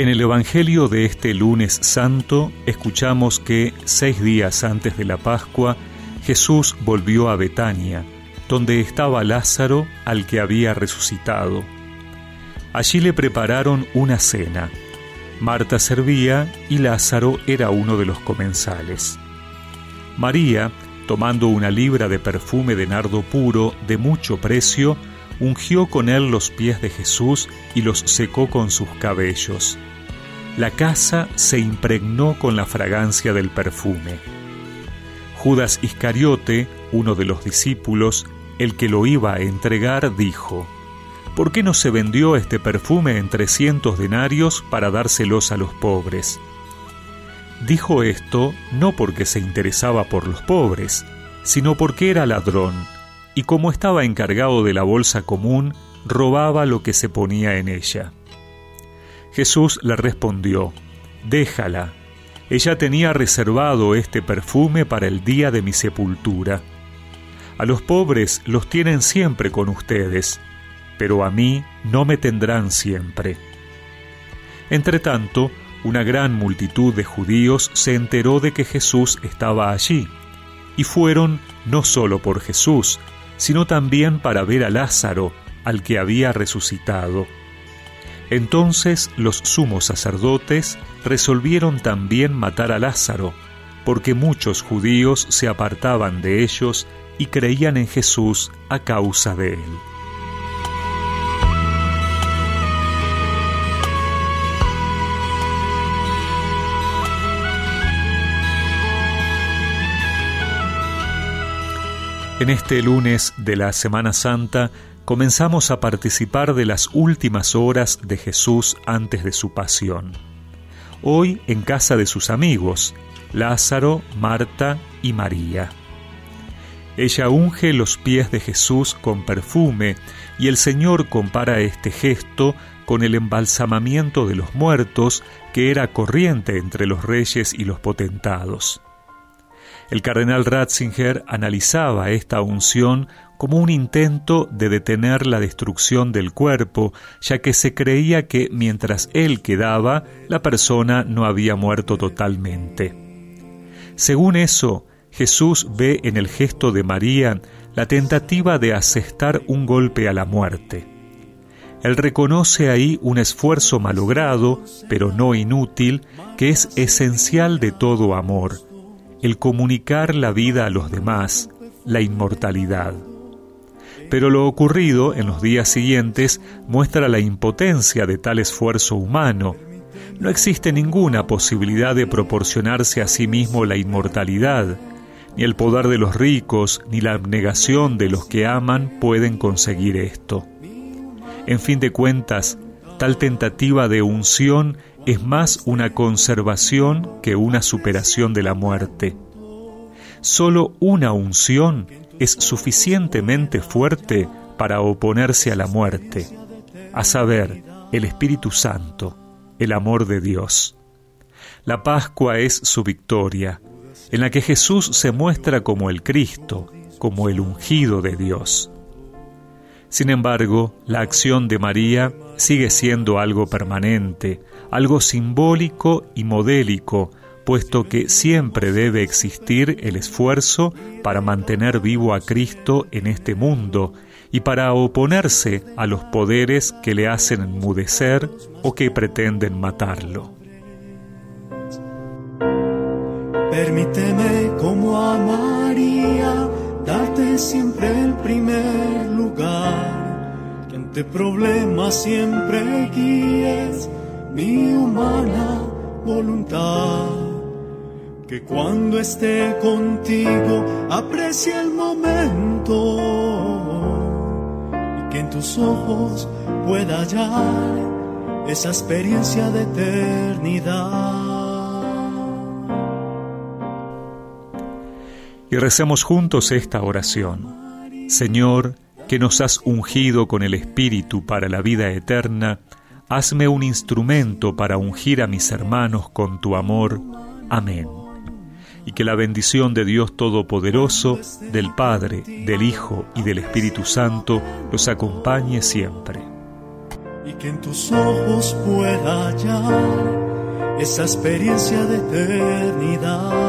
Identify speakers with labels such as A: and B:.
A: En el Evangelio de este lunes santo escuchamos que seis días antes de la Pascua Jesús volvió a Betania, donde estaba Lázaro al que había resucitado. Allí le prepararon una cena. Marta servía y Lázaro era uno de los comensales. María, tomando una libra de perfume de nardo puro de mucho precio, ungió con él los pies de Jesús y los secó con sus cabellos la casa se impregnó con la fragancia del perfume. Judas Iscariote, uno de los discípulos, el que lo iba a entregar, dijo, ¿Por qué no se vendió este perfume en trescientos denarios para dárselos a los pobres? Dijo esto no porque se interesaba por los pobres, sino porque era ladrón, y como estaba encargado de la bolsa común, robaba lo que se ponía en ella. Jesús le respondió, Déjala, ella tenía reservado este perfume para el día de mi sepultura. A los pobres los tienen siempre con ustedes, pero a mí no me tendrán siempre. Entretanto, una gran multitud de judíos se enteró de que Jesús estaba allí, y fueron no solo por Jesús, sino también para ver a Lázaro, al que había resucitado. Entonces los sumos sacerdotes resolvieron también matar a Lázaro, porque muchos judíos se apartaban de ellos y creían en Jesús a causa de él. En este lunes de la Semana Santa comenzamos a participar de las últimas horas de Jesús antes de su pasión. Hoy en casa de sus amigos, Lázaro, Marta y María. Ella unge los pies de Jesús con perfume y el Señor compara este gesto con el embalsamamiento de los muertos que era corriente entre los reyes y los potentados. El cardenal Ratzinger analizaba esta unción como un intento de detener la destrucción del cuerpo, ya que se creía que mientras él quedaba, la persona no había muerto totalmente. Según eso, Jesús ve en el gesto de María la tentativa de asestar un golpe a la muerte. Él reconoce ahí un esfuerzo malogrado, pero no inútil, que es esencial de todo amor, el comunicar la vida a los demás, la inmortalidad. Pero lo ocurrido en los días siguientes muestra la impotencia de tal esfuerzo humano. No existe ninguna posibilidad de proporcionarse a sí mismo la inmortalidad. Ni el poder de los ricos, ni la abnegación de los que aman pueden conseguir esto. En fin de cuentas, tal tentativa de unción es más una conservación que una superación de la muerte. Solo una unción es suficientemente fuerte para oponerse a la muerte, a saber, el Espíritu Santo, el amor de Dios. La Pascua es su victoria, en la que Jesús se muestra como el Cristo, como el ungido de Dios. Sin embargo, la acción de María sigue siendo algo permanente, algo simbólico y modélico, puesto que siempre debe existir el esfuerzo para mantener vivo a Cristo en este mundo y para oponerse a los poderes que le hacen enmudecer o que pretenden matarlo.
B: Permíteme como a María darte siempre el primer lugar, ante problemas siempre guíes mi humana voluntad. Que cuando esté contigo aprecie el momento y que en tus ojos pueda hallar esa experiencia de eternidad.
A: y recemos juntos esta oración. Señor, que nos has ungido con el Espíritu para la vida eterna, hazme un instrumento para ungir a mis hermanos con tu amor. Amén. Y que la bendición de Dios Todopoderoso, del Padre, del Hijo y del Espíritu Santo los acompañe siempre.
B: y que en tus ojos pueda hallar esa experiencia de eternidad.